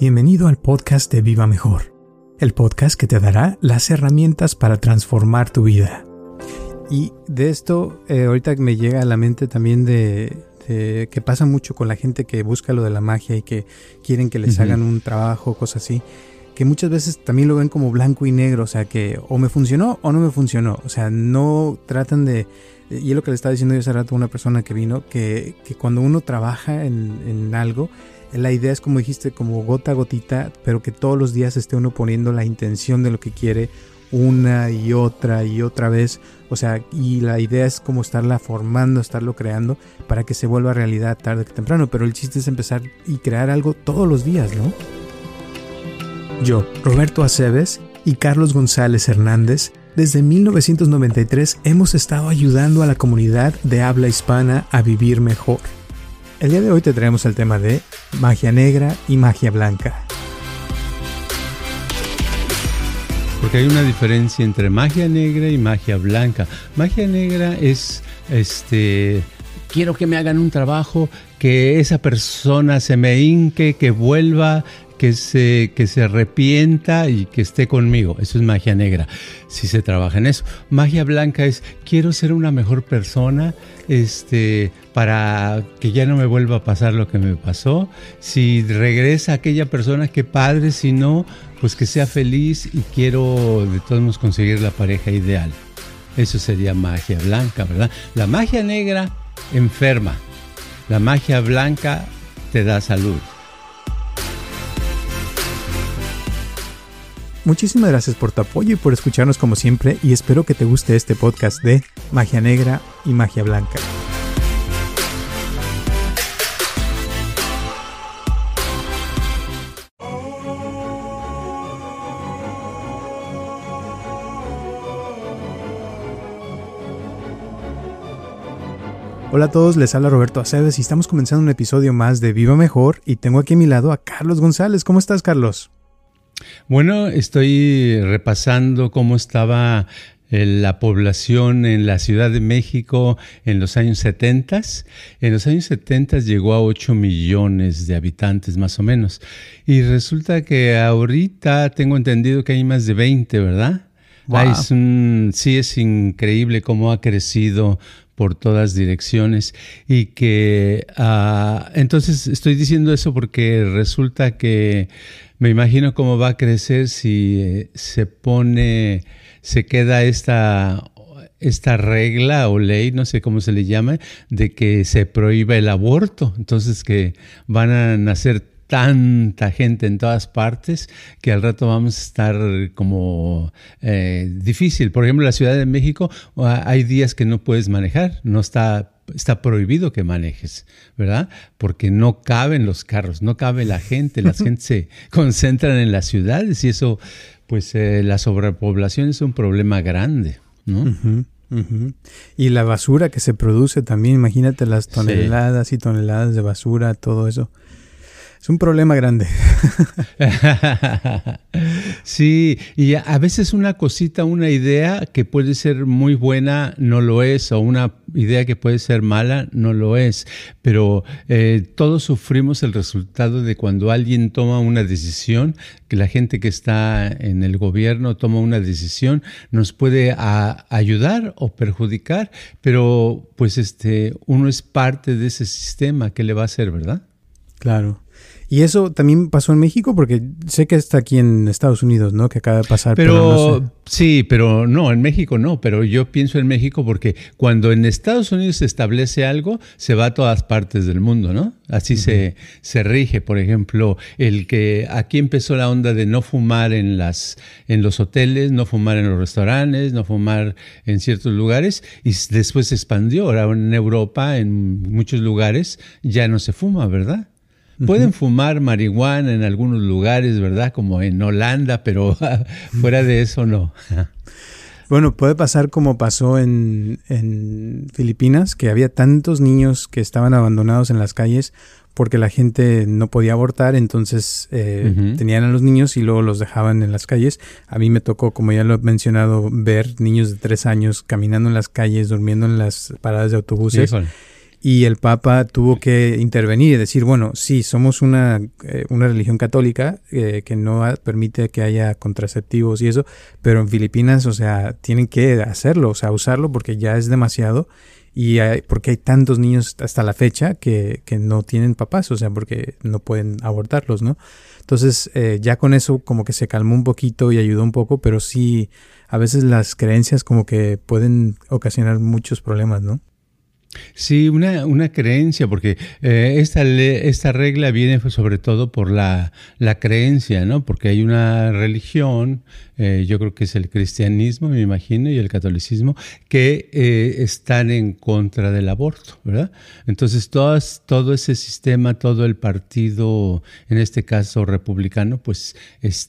Bienvenido al podcast de Viva Mejor, el podcast que te dará las herramientas para transformar tu vida. Y de esto, eh, ahorita me llega a la mente también de, que pasa mucho con la gente que busca lo de la magia y que quieren que les hagan un trabajo, cosas así, que muchas veces también lo ven como blanco y negro, o sea, que o me funcionó o no me funcionó, o sea, no tratan de... Y es lo que le estaba diciendo yo hace rato a una persona que vino, que, que cuando uno trabaja en, en algo, la idea es como dijiste, como gota a gotita, pero que todos los días esté uno poniendo la intención de lo que quiere una y otra y otra vez. O sea, y la idea es como estarla formando, estarlo creando para que se vuelva realidad tarde que temprano. Pero el chiste es empezar y crear algo todos los días, ¿no? Yo, Roberto Aceves y Carlos González Hernández, desde 1993 hemos estado ayudando a la comunidad de habla hispana a vivir mejor. El día de hoy te traemos el tema de magia negra y magia blanca. Porque hay una diferencia entre magia negra y magia blanca. Magia negra es este quiero que me hagan un trabajo, que esa persona se me hinque, que vuelva, que se, que se arrepienta y que esté conmigo. Eso es magia negra, si se trabaja en eso. Magia blanca es, quiero ser una mejor persona este, para que ya no me vuelva a pasar lo que me pasó. Si regresa aquella persona, qué padre, si no, pues que sea feliz y quiero de todos modos conseguir la pareja ideal. Eso sería magia blanca, ¿verdad? La magia negra enferma. La magia blanca te da salud. Muchísimas gracias por tu apoyo y por escucharnos como siempre y espero que te guste este podcast de Magia Negra y Magia Blanca. Hola a todos, les habla Roberto Aceves y estamos comenzando un episodio más de Viva Mejor y tengo aquí a mi lado a Carlos González. ¿Cómo estás, Carlos? Bueno, estoy repasando cómo estaba eh, la población en la Ciudad de México en los años 70. En los años 70 llegó a 8 millones de habitantes más o menos. Y resulta que ahorita tengo entendido que hay más de 20, ¿verdad? sí, es increíble cómo ha crecido por todas direcciones y que ah, entonces estoy diciendo eso porque resulta que me imagino cómo va a crecer si eh, se pone, se queda esta, esta regla o ley, no sé cómo se le llama, de que se prohíba el aborto. Entonces que van a nacer tanta gente en todas partes que al rato vamos a estar como eh, difícil. Por ejemplo, la Ciudad de México ah, hay días que no puedes manejar, no está está prohibido que manejes, ¿verdad? Porque no caben los carros, no cabe la gente, las gente se concentran en las ciudades y eso, pues eh, la sobrepoblación es un problema grande, ¿no? Y la basura que se produce también, imagínate las toneladas y toneladas de basura, todo eso. Es un problema grande. sí, y a veces una cosita, una idea que puede ser muy buena no lo es, o una idea que puede ser mala no lo es, pero eh, todos sufrimos el resultado de cuando alguien toma una decisión, que la gente que está en el gobierno toma una decisión, nos puede ayudar o perjudicar, pero pues este, uno es parte de ese sistema, ¿qué le va a hacer, verdad? Claro. Y eso también pasó en México porque sé que está aquí en Estados Unidos, ¿no? Que acaba de pasar. Pero, sí, pero no, en México no. Pero yo pienso en México porque cuando en Estados Unidos se establece algo, se va a todas partes del mundo, ¿no? Así se, se rige. Por ejemplo, el que aquí empezó la onda de no fumar en, las, en los hoteles, no fumar en los restaurantes, no fumar en ciertos lugares y después se expandió. Ahora en Europa, en muchos lugares, ya no se fuma, ¿verdad? Pueden fumar marihuana en algunos lugares, ¿verdad? Como en Holanda, pero fuera de eso no. Bueno, puede pasar como pasó en, Filipinas, que había tantos niños que estaban abandonados en las calles porque la gente no podía abortar, entonces eh, tenían a los niños y luego los dejaban en las calles. A mí me tocó, como ya lo he mencionado, ver niños de tres años caminando en las calles, durmiendo en las paradas de autobuses. Y el Papa tuvo que intervenir y decir, bueno, sí, somos una, eh, una religión católica eh, que no permite que haya contraceptivos y eso, pero en Filipinas, o sea, tienen que hacerlo, o sea, usarlo porque ya es demasiado y hay, porque hay tantos niños hasta la fecha que, que, no tienen papás, o sea, porque no pueden abortarlos, ¿no? Entonces, eh, ya con eso como que se calmó un poquito y ayudó un poco, pero sí, a veces las creencias como que pueden ocasionar muchos problemas, ¿no? Sí, una, una creencia, porque eh, esta, esta regla viene sobre todo por la, la creencia, ¿no? Porque hay una religión eh, yo creo que es el cristianismo, me imagino, y el catolicismo, que eh, están en contra del aborto, ¿verdad? Entonces, todas, todo ese sistema, todo el partido, en este caso republicano, pues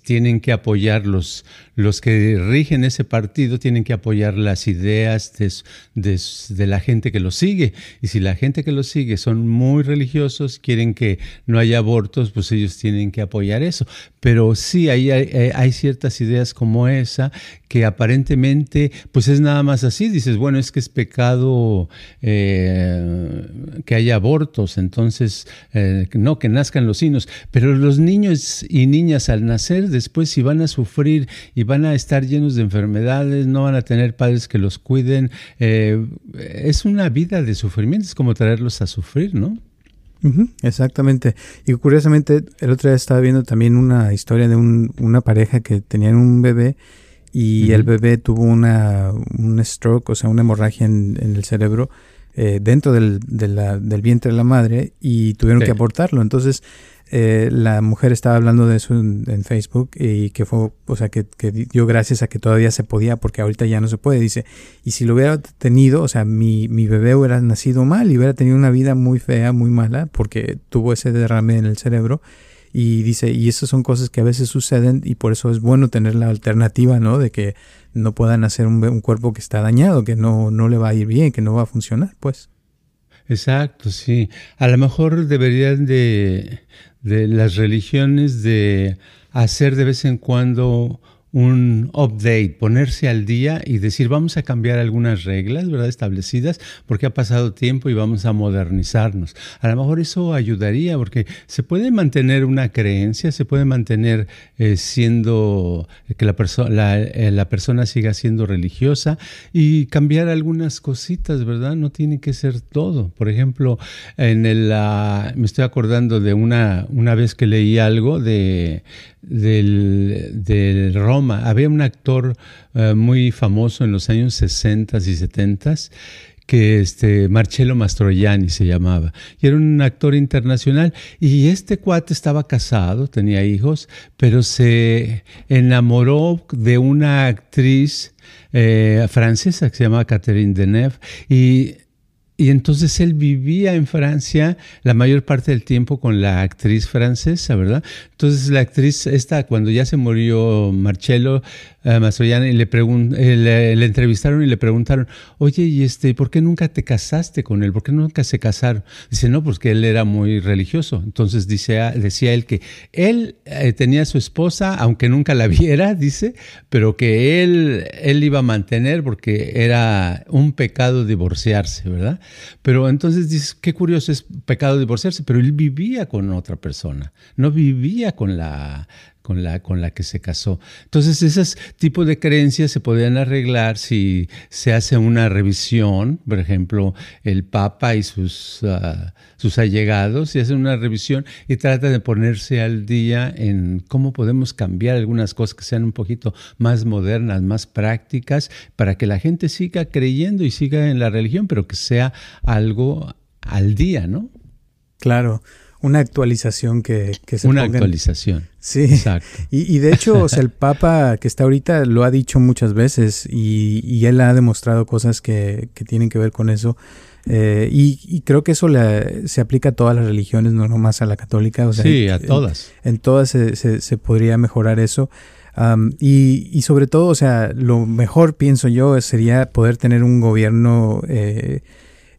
tienen que apoyar los, los que rigen ese partido, tienen que apoyar las ideas de, de la gente que lo sigue. Y si la gente que lo sigue son muy religiosos, quieren que no haya abortos, pues ellos tienen que apoyar eso. Pero sí, hay, hay ciertas ideas como esa, que aparentemente pues es nada más así. Dices, bueno, es que es pecado eh, que haya abortos, entonces eh, no, que nazcan los niños. Pero los niños y niñas al nacer después si van a sufrir y van a estar llenos de enfermedades, no van a tener padres que los cuiden, eh, es una vida de sufrimiento, es como traerlos a sufrir, ¿no? Exactamente. Y curiosamente, el otro día estaba viendo también una historia de un, una pareja que tenían un bebé y el bebé tuvo una, un stroke, o sea, una hemorragia en, el cerebro eh, dentro del, del vientre de la madre y tuvieron que abortarlo. Entonces, eh, la mujer estaba hablando de eso en, Facebook y que fue, o sea, que, dio gracias a que todavía se podía porque ahorita ya no se puede. Dice, y si lo hubiera tenido, o sea, mi, mi bebé hubiera nacido mal y hubiera tenido una vida muy fea, muy mala porque tuvo ese derrame en el cerebro. Y dice, y esas son cosas que a veces suceden y por eso es bueno tener la alternativa, ¿no? De que no puedan hacer un, cuerpo que está dañado, que no, no le va a ir bien, que no va a funcionar, pues. Exacto, sí. A lo mejor deberían de, de las religiones de hacer de vez en cuando un update, ponerse al día y decir vamos a cambiar algunas reglas, ¿verdad? Establecidas porque ha pasado tiempo y vamos a modernizarnos. A lo mejor eso ayudaría porque se puede mantener una creencia, se puede mantener eh, siendo que la, la, eh, la, persona siga siendo religiosa y cambiar algunas cositas, ¿verdad? No tiene que ser todo. Por ejemplo, en el, me estoy acordando de una, una vez que leí algo de del, Roma. Había un actor eh, muy famoso en los años 60 y 70 que este Marcello Mastroianni se llamaba, y era un actor internacional, y este cuate estaba casado, tenía hijos, pero se enamoró de una actriz eh, francesa que se llamaba Catherine Deneuve, y y entonces él vivía en Francia la mayor parte del tiempo con la actriz francesa, ¿verdad? Entonces la actriz esta, cuando ya se murió Marcello, eh, le, eh, le, entrevistaron y le preguntaron, oye, ¿y este, por qué nunca te casaste con él? ¿Por qué nunca se casaron? Dice, no, porque él era muy religioso. Entonces dice, decía él que él eh, tenía a su esposa, aunque nunca la viera, dice, pero que él, él iba a mantener porque era un pecado divorciarse, ¿verdad? Pero entonces dice, qué curioso es pecado divorciarse, pero él vivía con otra persona, no vivía con la con la, con la que se casó. Entonces, esos tipos de creencias se podrían arreglar si se hace una revisión, por ejemplo, el Papa y sus, ah, sus allegados, y hacen una revisión y trata de ponerse al día en cómo podemos cambiar algunas cosas que sean un poquito más modernas, más prácticas, para que la gente siga creyendo y siga en la religión, pero que sea algo al día, ¿no? Claro una actualización que, que se Una actualización. Sí. Exacto. Y, y, de hecho, o sea, el Papa que está ahorita lo ha dicho muchas veces y, y él ha demostrado cosas que, que, tienen que ver con eso. Eh, y, y, creo que eso le, se aplica a todas las religiones, no nomás a la católica. O sea, sí, a todas. En, todas se, se, se, podría mejorar eso. y, y, sobre todo, o sea, lo mejor, pienso yo, sería poder tener un gobierno... Eh,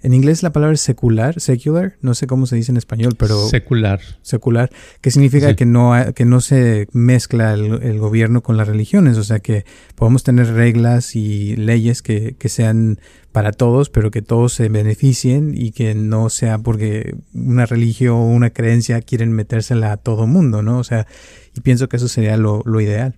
en inglés la palabra es secular, secular, no sé cómo se dice en español, pero... Secular. Secular, que significa que, no, que no se mezcla el, gobierno con las religiones, o sea que podemos tener reglas y leyes que, que sean para todos, pero que todos se beneficien y que no sea porque una religión o una creencia quieren metérsela a todo mundo, ¿no? O sea, y pienso que eso sería lo, lo ideal.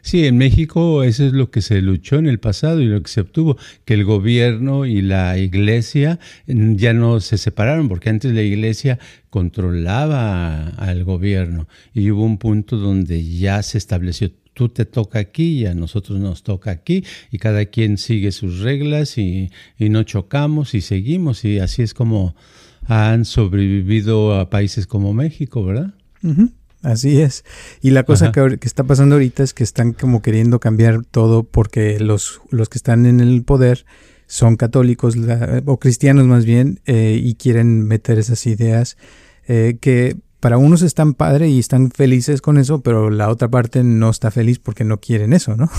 Sí, en México eso es lo que se luchó en el pasado y lo que se obtuvo, que el gobierno y la iglesia mm, ya no se separaron, porque antes la iglesia controlaba al gobierno y hubo un punto donde ya se estableció, tú te toca aquí y a nosotros nos toca aquí y cada quien sigue sus reglas y, no chocamos y seguimos y así es como han sobrevivido a países como México, ¿verdad? Así es. Y la cosa que, está pasando ahorita es que están como queriendo cambiar todo porque los, los que están en el poder son católicos o cristianos más bien eh, y quieren meter esas ideas eh, que para unos están padre y están felices con eso, pero la otra parte no está feliz porque no quieren eso, ¿no?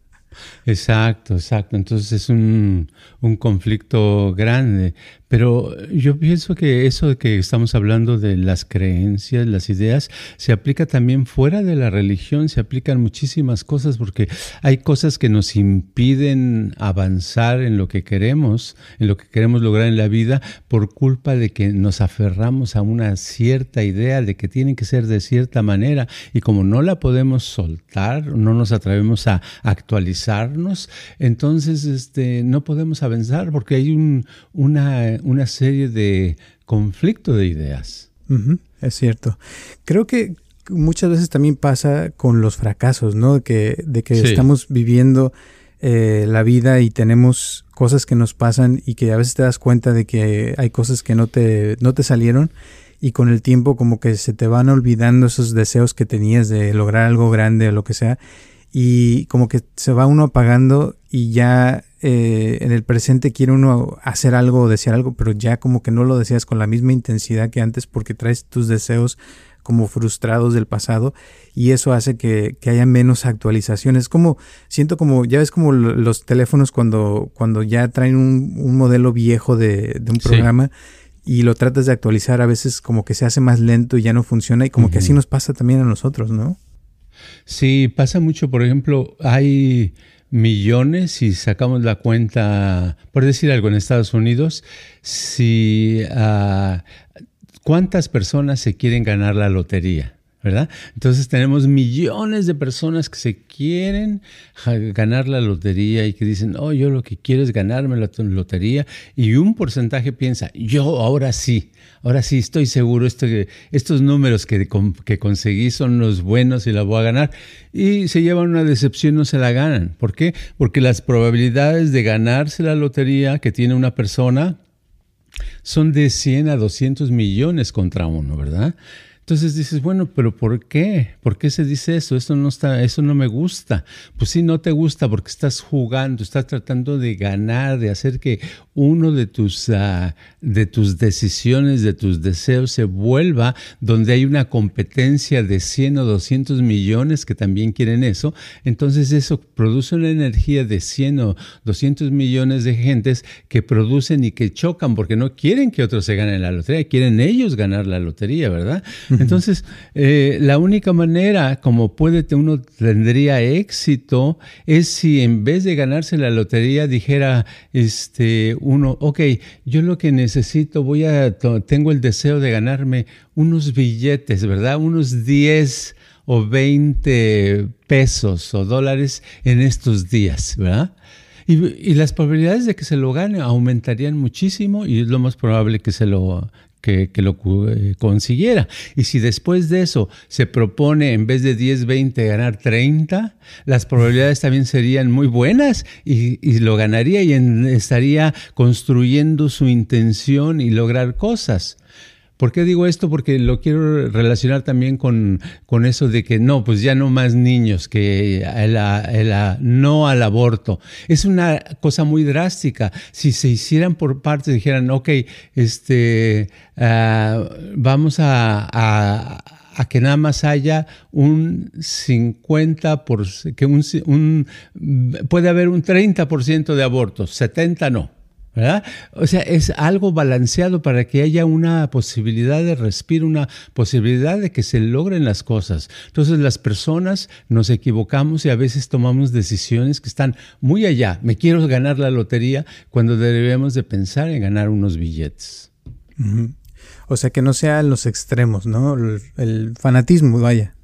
exacto, exacto. Entonces es un, un conflicto grande. Pero yo pienso que eso de que estamos hablando de las creencias, las ideas, se aplica también fuera de la religión, se aplican muchísimas cosas porque hay cosas que nos impiden avanzar en lo que queremos, en lo que queremos lograr en la vida por culpa de que nos aferramos a una cierta idea de que tiene que ser de cierta manera. Y como no la podemos soltar, no nos atrevemos a actualizarnos, entonces este, no podemos avanzar porque hay un, una una serie de conflictos de ideas. es cierto. Creo que muchas veces también pasa con los fracasos, ¿no? Que, de que estamos viviendo eh, la vida y tenemos cosas que nos pasan y que a veces te das cuenta de que hay cosas que no te, no te salieron y con el tiempo como que se te van olvidando esos deseos que tenías de lograr algo grande o lo que sea y como que se va uno apagando y ya eh, en el presente quiere uno hacer algo o desear algo, pero ya como que no lo deseas con la misma intensidad que antes porque traes tus deseos como frustrados del pasado y eso hace que, haya menos actualizaciones. Como, siento como, ya ves como los teléfonos cuando, cuando ya traen un, modelo viejo de, un programa y lo tratas de actualizar, a veces como que se hace más lento y ya no funciona y como que así nos pasa también a nosotros, ¿no? Sí, pasa mucho, por ejemplo, hay millones, si sacamos la cuenta, por decir algo, en Estados Unidos, si uh, cuántas personas se quieren ganar la lotería. ¿Verdad? Entonces tenemos millones de personas que se quieren ganar la lotería y que dicen, oh, yo lo que quiero es ganarme la lotería y un porcentaje piensa, yo ahora sí, ahora sí estoy seguro, esto, estos números que, que conseguí son los buenos y la voy a ganar y se llevan una decepción, no se la ganan. ¿Por qué? Porque las probabilidades de ganarse la lotería que tiene una persona son de 100 a 200 millones contra uno, ¿verdad? Entonces dices, bueno, pero ¿por qué? ¿Por qué se dice eso? Eso no está, eso no me gusta. Pues sí, no te gusta porque estás jugando, estás tratando de ganar, de hacer que uno de tus, ah, de tus decisiones, de tus deseos se vuelva donde hay una competencia de 100 o 200 millones que también quieren eso. Entonces eso produce una energía de 100 o 200 millones de gentes que producen y que chocan porque no quieren que otros se ganen la lotería, quieren ellos ganar la lotería, ¿verdad? Entonces, eh, la única manera como puede uno tendría éxito es si en vez de ganarse la lotería dijera este uno, ok, yo lo que necesito, voy a, tengo el deseo de ganarme unos billetes, ¿verdad? Unos 10 o 20 pesos o dólares en estos días, ¿verdad? Y, y, las probabilidades de que se lo gane aumentarían muchísimo y es lo más probable que se lo, que, lo eh, consiguiera. Y si después de eso se propone en vez de 10, 20 ganar 30, las probabilidades también serían muy buenas y, lo ganaría y estaría construyendo su intención y lograr cosas. ¿Por qué digo esto? Porque lo quiero relacionar también con, con eso de que no, pues ya no más niños, que no al aborto. Es una cosa muy drástica. Si se hicieran por partes, dijeran, ok, este, ah, vamos a, que nada más haya un 50%, por, que un, puede haber un 30% de abortos, 70% no. ¿Verdad? O sea, es algo balanceado para que haya una posibilidad de respiro, una posibilidad de que se logren las cosas. Entonces las personas nos equivocamos y a veces tomamos decisiones que están muy allá. Me quiero ganar la lotería cuando debemos de pensar en ganar unos billetes. O sea, que no sean los extremos, ¿no? el fanatismo, vaya.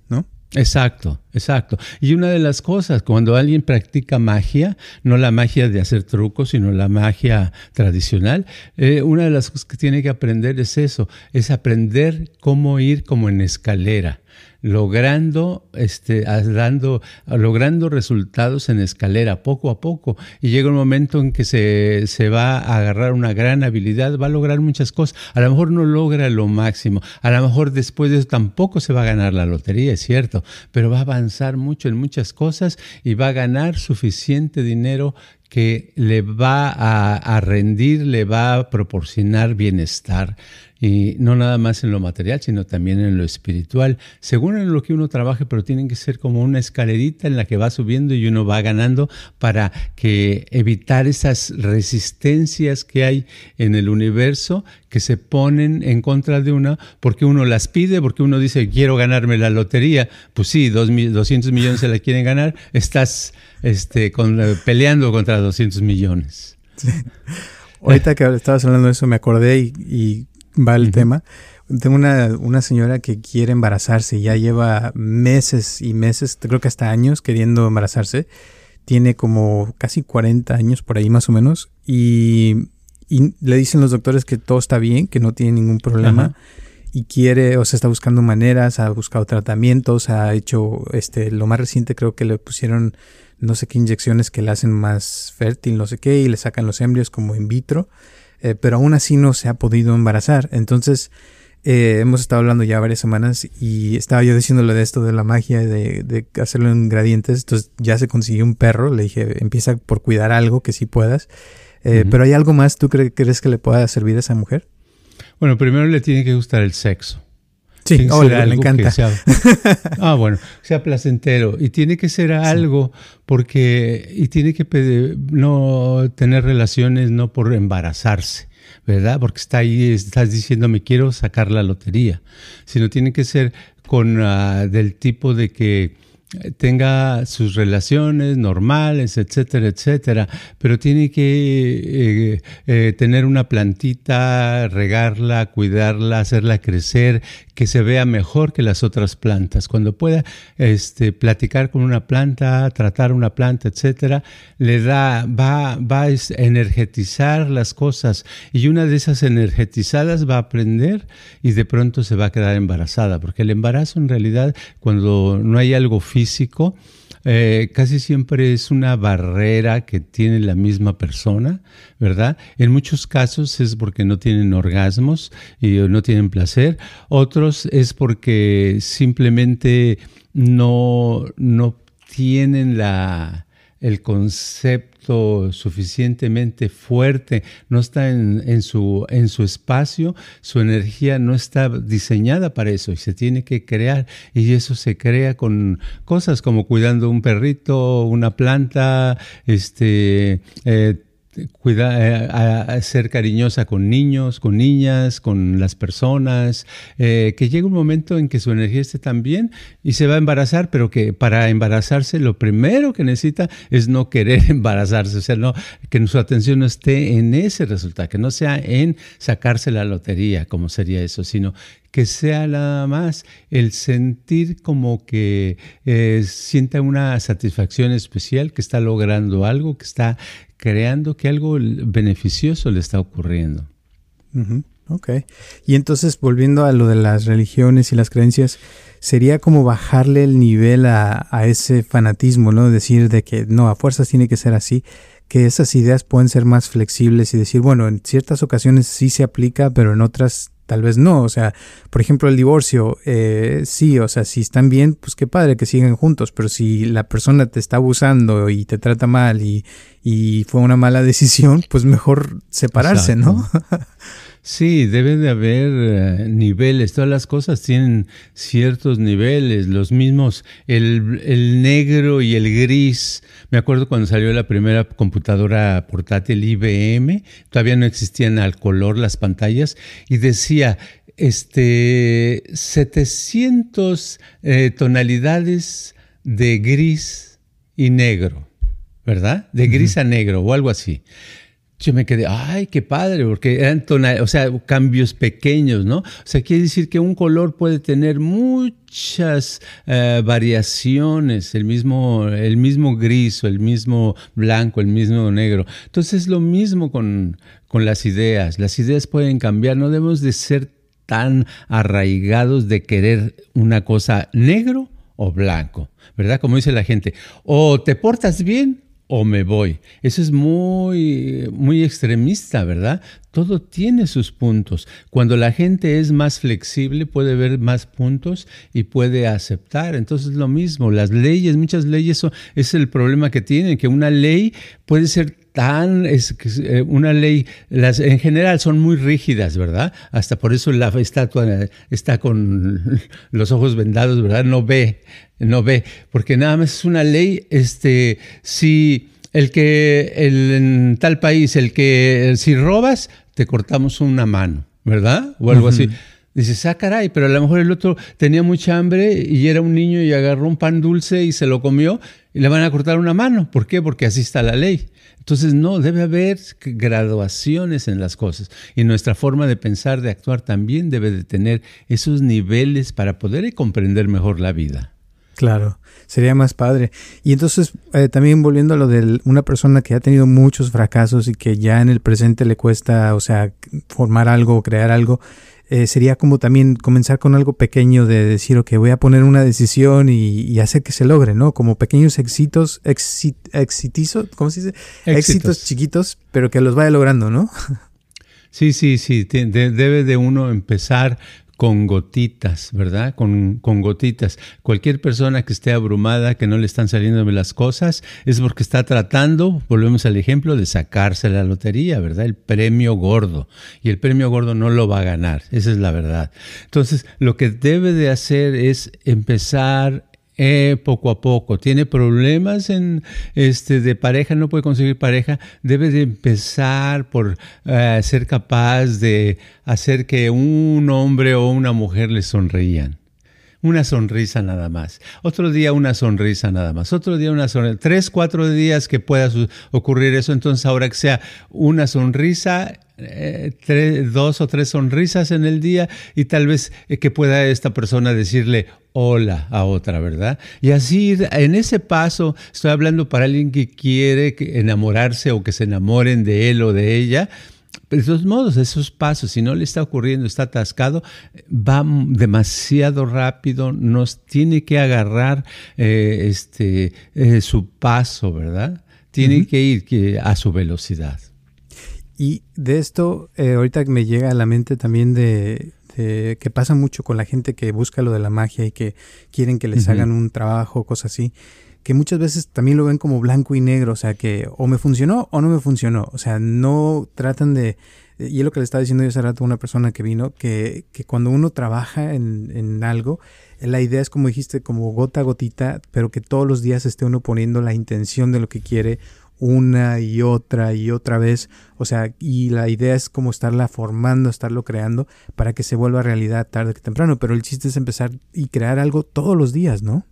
Exacto, exacto. Y una de las cosas, cuando alguien practica magia, no la magia de hacer trucos, sino la magia tradicional, eh, una de las cosas que tiene que aprender es eso, es aprender cómo ir como en escalera logrando, este, dando, logrando resultados en escalera poco a poco. Y llega un momento en que se, se, va a agarrar una gran habilidad, va a lograr muchas cosas. A lo mejor no logra lo máximo, a lo mejor después de eso tampoco se va a ganar la lotería, es cierto, pero va a avanzar mucho en muchas cosas y va a ganar suficiente dinero que le va a, a rendir, le va a proporcionar bienestar y no nada más en lo material, sino también en lo espiritual, según en lo que uno trabaje, pero tienen que ser como una escalerita en la que va subiendo y uno va ganando para que evitar esas resistencias que hay en el universo que se ponen en contra de una porque uno las pide, porque uno dice quiero ganarme la lotería, pues sí, dos, 200 millones se la quieren ganar, estás este, con, peleando contra 200 millones. Ahorita que estabas hablando de eso me acordé y va el tema. Tengo una, una, señora que quiere embarazarse, ya lleva meses y meses, creo que hasta años queriendo embarazarse. Tiene como casi 40 años por ahí más o menos y, y le dicen los doctores que todo está bien, que no tiene ningún problema. Y quiere, o sea, está buscando maneras, ha buscado tratamientos, ha hecho, este, lo más reciente creo que le pusieron no sé qué inyecciones que le hacen más fértil, no sé qué, y le sacan los embrios como in vitro. Eh, pero aún así no se ha podido embarazar. Entonces, eh, hemos estado hablando ya varias semanas y estaba yo diciéndole de esto de la magia de, de hacerlo en gradientes. Entonces ya se consiguió un perro. Le dije, empieza por cuidar algo que sí puedas. Eh, pero hay algo más, ¿tú crees que le pueda servir a esa mujer? Bueno, primero le tiene que gustar el sexo. Sí, le encanta. ah, bueno, sea placentero. Y tiene que ser algo porque, y tiene que no tener relaciones no por embarazarse, ¿verdad? Porque está ahí, estás diciendo, me quiero sacar la lotería, sino tiene que ser con, uh, del tipo de que tenga sus relaciones normales, etcétera, etcétera, pero tiene que eh, eh, tener una plantita, regarla, cuidarla, hacerla crecer, que se vea mejor que las otras plantas. Cuando pueda este, platicar con una planta, tratar una planta, etcétera, le da, va, va a energetizar las cosas y una de esas energetizadas va a aprender y de pronto se va a quedar embarazada, porque el embarazo en realidad, cuando no hay algo físico, eh, casi siempre es una barrera que tiene la misma persona, ¿verdad? En muchos casos es porque no tienen orgasmos y no tienen placer, otros es porque simplemente no, no tienen la, el concepto suficientemente fuerte, no está en, su, en su espacio, su energía no está diseñada para eso y se tiene que crear. Y eso se crea con cosas como cuidando un perrito, una planta, este, eh, cuidar, eh, a, ser cariñosa con niños, con niñas, con las personas, eh, que llegue un momento en que su energía esté tan bien y se va a embarazar, pero que para embarazarse lo primero que necesita es no querer embarazarse, o sea, no, que su atención no esté en ese resultado, que no sea en sacarse la lotería, como sería eso, sino que sea nada más el sentir como que eh, sienta una satisfacción especial, que está logrando algo, que está creando que algo beneficioso le está ocurriendo. Ok. Y entonces, volviendo a lo de las religiones y las creencias, sería como bajarle el nivel a, a, ese fanatismo, ¿no? Decir de que no, a fuerzas tiene que ser así, que esas ideas pueden ser más flexibles y decir, bueno, en ciertas ocasiones sí se aplica, pero en otras tal vez no. O sea, por ejemplo, el divorcio, eh, sí, o sea, si están bien, pues qué padre que sigan juntos, pero si la persona te está abusando y te trata mal y, y fue una mala decisión, pues mejor separarse, ¿no? Sí, debe de haber eh, niveles, todas las cosas tienen ciertos niveles, los mismos, el, el, negro y el gris. Me acuerdo cuando salió la primera computadora portátil IBM, todavía no existían al color las pantallas, y decía, este, 700 eh, tonalidades de gris y negro, ¿verdad? De gris a negro o algo así yo me quedé, ay, qué padre, porque eran o sea, cambios pequeños, ¿no? O sea, quiere decir que un color puede tener muchas eh, variaciones, el mismo, el mismo gris o el mismo blanco, el mismo negro. Entonces es lo mismo con, con las ideas. Las ideas pueden cambiar, no debemos de ser tan arraigados de querer una cosa negro o blanco, ¿verdad? Como dice la gente, o te portas bien o me voy. Eso es muy, muy extremista, ¿verdad? Todo tiene sus puntos. Cuando la gente es más flexible, puede ver más puntos y puede aceptar. Entonces, lo mismo, las leyes, muchas leyes, son, es el problema que tienen, que una ley puede ser tan, es, eh, una ley, las en general son muy rígidas, ¿verdad? Hasta por eso la estatua está con los ojos vendados, ¿verdad? No ve, no ve, porque nada más es una ley, este, si el que, el, en tal país, el que, si robas, te cortamos una mano, ¿verdad? O algo así. Dices, ah, caray, pero a lo mejor el otro tenía mucha hambre y era un niño y agarró un pan dulce y se lo comió y le van a cortar una mano. ¿Por qué? Porque así está la ley. Entonces, no, debe haber graduaciones en las cosas. Y nuestra forma de pensar, de actuar también debe de tener esos niveles para poder comprender mejor la vida. Claro, sería más padre. Y entonces, eh, también volviendo a lo de una persona que ha tenido muchos fracasos y que ya en el presente le cuesta, o sea, formar algo, crear algo, eh, sería como también comenzar con algo pequeño de decir, ok, voy a poner una decisión y, hacer que se logre, ¿no? Como pequeños éxitos, exitosos, ¿cómo se dice? Éxitos. chiquitos, pero que los vaya logrando, ¿no? Sí, sí, sí, debe de uno empezar con gotitas, ¿verdad? Con, con, gotitas. Cualquier persona que esté abrumada, que no le están saliendo las cosas, es porque está tratando, volvemos al ejemplo, de sacarse la lotería, ¿verdad? El premio gordo. Y el premio gordo no lo va a ganar, esa es la verdad. Entonces, lo que debe de hacer es empezar eh, poco a poco. Tiene problemas en, este, de pareja, no puede conseguir pareja, debe de empezar por eh, ser capaz de hacer que un hombre o una mujer le sonreían. Una sonrisa nada más. Otro día una sonrisa nada más. Otro día una sonrisa. Tres, cuatro días que pueda ocurrir eso. Entonces ahora que sea una sonrisa eh, dos o tres sonrisas en el día y tal vez eh, que pueda esta persona decirle hola a otra, ¿verdad? Y así en ese paso estoy hablando para alguien que quiere enamorarse o que se enamoren de él o de ella. De todos modos, esos pasos, si no le está ocurriendo, está atascado, va demasiado rápido, nos tiene que agarrar eh, este, su paso, ¿verdad? Tiene que ir a su velocidad. Y de esto, eh, ahorita me llega a la mente también de, que pasa mucho con la gente que busca lo de la magia y que quieren que les hagan un trabajo, cosas así, que muchas veces también lo ven como blanco y negro, o sea, que o me funcionó o no me funcionó, o sea, no tratan de, y es lo que le estaba diciendo yo hace rato a una persona que vino, que, que cuando uno trabaja en, en algo, la idea es como dijiste, como gota a gotita, pero que todos los días esté uno poniendo la intención de lo que quiere una y otra y otra vez. O sea, y la idea es como estarla formando, estarlo creando para que se vuelva realidad tarde que temprano. Pero el chiste es empezar y crear algo todos los días, ¿no?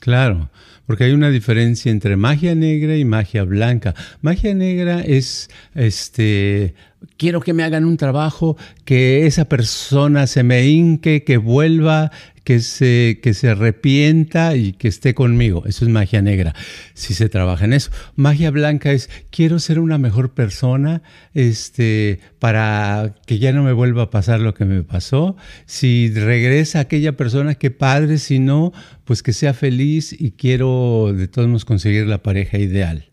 Claro, porque hay una diferencia entre magia negra y magia blanca. Magia negra es este quiero que me hagan un trabajo, que esa persona se me hinque, que vuelva, que se, que se arrepienta y que esté conmigo. Eso es magia negra, si se trabaja en eso. Magia blanca es, quiero ser una mejor persona este, para que ya no me vuelva a pasar lo que me pasó. Si regresa aquella persona, qué padre, si no, pues que sea feliz y quiero de todos modos conseguir la pareja ideal.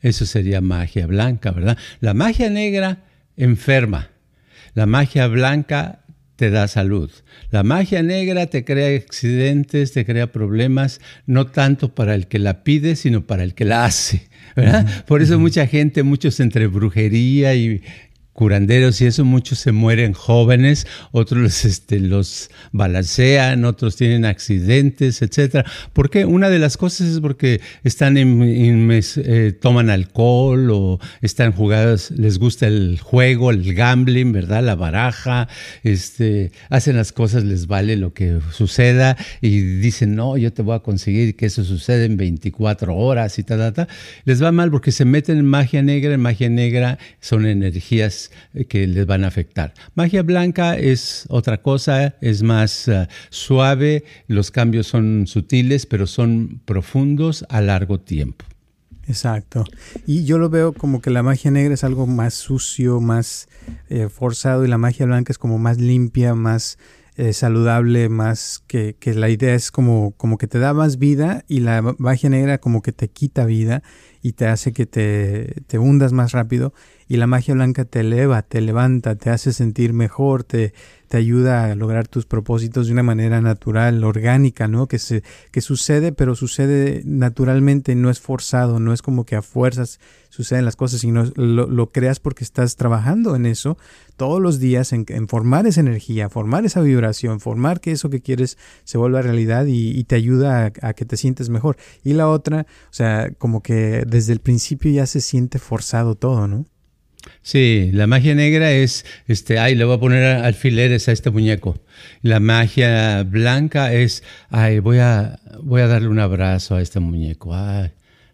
Eso sería magia blanca, ¿verdad? La magia negra enferma. La magia blanca te da salud. La magia negra te crea accidentes, te crea problemas, no tanto para el que la pide, sino para el que la hace. ¿verdad? Por eso mucha gente, muchos entre brujería y curanderos y eso, muchos se mueren jóvenes, otros este, los balancean, otros tienen accidentes, etcétera. ¿Por qué? Una de las cosas es porque están en, eh, toman alcohol o están jugados, les gusta el juego, el gambling, ¿verdad? La baraja, este, hacen las cosas, les vale lo que suceda y dicen, no, yo te voy a conseguir que eso suceda en 24 horas y tal, tal, tal. Les va mal porque se meten en magia negra, en magia negra son energías que les van a afectar. Magia blanca es otra cosa, es más uh, suave, los cambios son sutiles, pero son profundos a largo tiempo. Exacto. Y yo lo veo como que la magia negra es algo más sucio, más eh, forzado y la magia blanca es como más limpia, más eh, saludable, más que, que, la idea es como, como que te da más vida y la magia negra como que te quita vida y te hace que te, te hundas más rápido y la magia blanca te eleva, te levanta, te hace sentir mejor, te, te ayuda a lograr tus propósitos de una manera natural, orgánica, ¿no? Que, se, que sucede, pero sucede naturalmente, no es forzado, no es como que a fuerzas suceden las cosas, sino lo, lo creas porque estás trabajando en eso todos los días, en, formar esa energía, formar esa vibración, formar que eso que quieres se vuelva realidad y, te ayuda a, que te sientes mejor. Y la otra, o sea, como que desde el principio ya se siente forzado todo, ¿no? Sí, la magia negra es, este, ay, le voy a poner alfileres a este muñeco. La magia blanca es, ay, voy a, voy a darle un abrazo a este muñeco. Ay,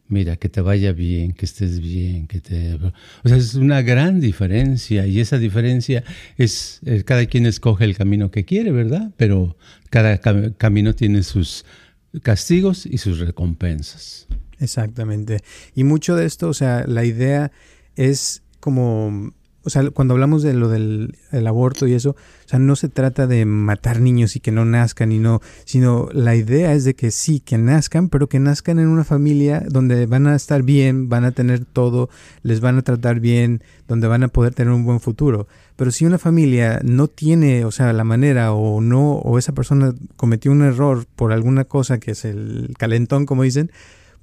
mira, que te vaya bien, que estés bien, que te... O sea, es una gran diferencia y esa diferencia es, cada quien escoge el camino que quiere, ¿verdad? Pero cada camino tiene sus castigos y sus recompensas. Exactamente. Y mucho de esto, o sea, la idea es como, o sea, cuando hablamos de lo del aborto y eso, o sea, no se trata de matar niños y que no nazcan y no, sino la idea es de que sí, que nazcan, pero que nazcan en una familia donde van a estar bien, van a tener todo, les van a tratar bien, donde van a poder tener un buen futuro. Pero si una familia no tiene, o sea, la manera o no, o esa persona cometió un error por alguna cosa que es el calentón, como dicen,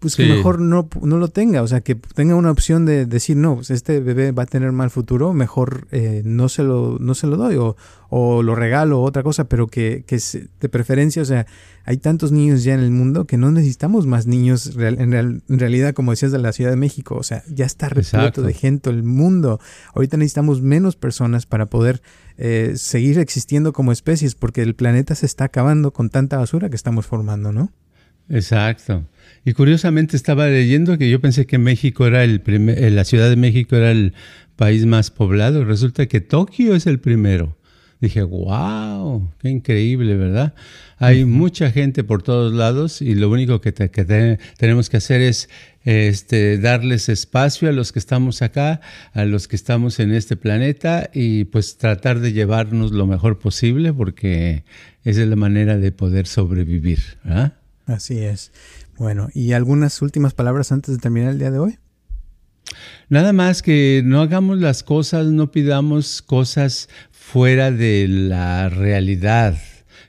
pues que mejor no, no lo tenga, o sea, que tenga una opción de decir, no, pues este bebé va a tener mal futuro, mejor eh, no, se lo, no se lo doy o, o lo regalo o otra cosa, pero que, que de preferencia, o sea, hay tantos niños ya en el mundo que no necesitamos más niños en, realidad, como decías, de la Ciudad de México, o sea, ya está repleto de gente el mundo. Ahorita necesitamos menos personas para poder eh, seguir existiendo como especies, porque el planeta se está acabando con tanta basura que estamos formando, ¿no? Exacto. Y curiosamente estaba leyendo que yo pensé que México era el primer, eh, la Ciudad de México era el país más poblado. Resulta que Tokio es el primero. Dije, wow, qué increíble, ¿verdad? Hay mucha gente por todos lados y lo único que, tenemos que hacer es este, darles espacio a los que estamos acá, a los que estamos en este planeta y pues tratar de llevarnos lo mejor posible porque esa es la manera de poder sobrevivir. ¿verdad? Así es. Bueno, ¿y algunas últimas palabras antes de terminar el día de hoy? Nada más que no hagamos las cosas, no pidamos cosas fuera de la realidad.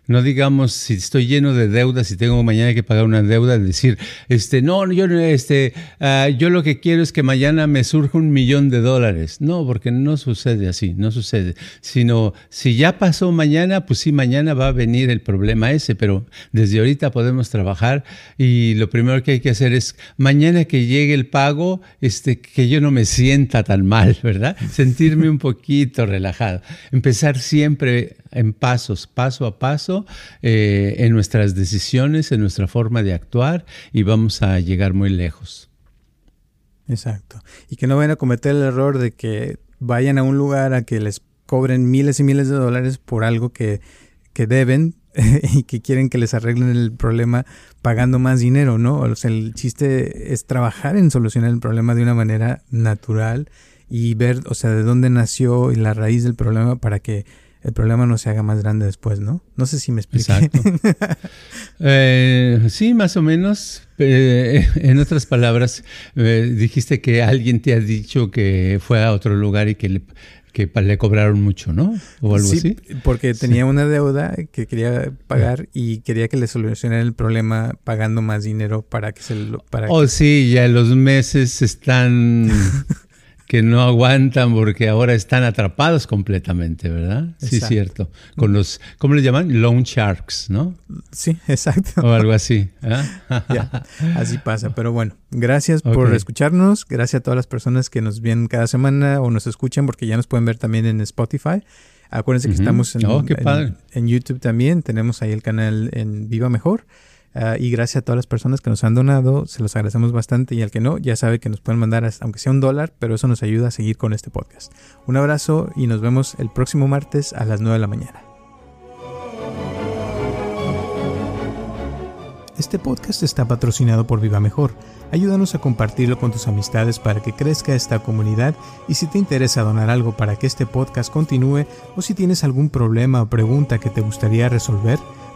No digamos si estoy lleno de deudas y tengo mañana que pagar una deuda, decir, este, no, yo, este, uh, yo lo que quiero es que mañana me surja un millón de dólares. No, porque no sucede así, no sucede. Sino, si ya pasó mañana, pues sí, mañana va a venir el problema ese, pero desde ahorita podemos trabajar y lo primero que hay que hacer es, mañana que llegue el pago, este, que yo no me sienta tan mal, ¿verdad? Sentirme un poquito relajado. Empezar siempre en pasos, paso a paso, eh, en nuestras decisiones, en nuestra forma de actuar y vamos a llegar muy lejos. Exacto. Y que no vayan a cometer el error de que vayan a un lugar a que les cobren miles y miles de dólares por algo que, que deben y que quieren que les arreglen el problema pagando más dinero, ¿no? O sea, el chiste es trabajar en solucionar el problema de una manera natural y ver, o sea, de dónde nació y la raíz del problema para que el problema no se haga más grande después, ¿no? No sé si me expliqué. Exacto. Eh, sí, más o menos. Eh, en otras palabras, eh, dijiste que alguien te ha dicho que fue a otro lugar y que le, que le cobraron mucho, ¿no? O algo sí, porque tenía una deuda que quería pagar y quería que le solucionaran el problema pagando más dinero para que se lo... Para oh, sí, ya los meses están... que no aguantan porque ahora están atrapados completamente, ¿verdad? Sí, cierto. Con los, ¿cómo le llaman? Loan sharks, ¿no? Sí, exacto. O algo así. ¿ah? así pasa. Pero bueno, gracias por escucharnos. Gracias a todas las personas que nos ven cada semana o nos escuchan porque ya nos pueden ver también en Spotify. Acuérdense que estamos oh, en, YouTube también. Tenemos ahí el canal en Viva Mejor. Ah, y gracias a todas las personas que nos han donado, se los agradecemos bastante. Y al que no, ya sabe que nos pueden mandar, aunque sea un dólar, pero eso nos ayuda a seguir con este podcast. Un abrazo y nos vemos el próximo martes a las 9 de la mañana. Este podcast está patrocinado por Viva Mejor. Ayúdanos a compartirlo con tus amistades para que crezca esta comunidad y si te interesa donar algo para que este podcast continúe o si tienes algún problema o pregunta que te gustaría resolver,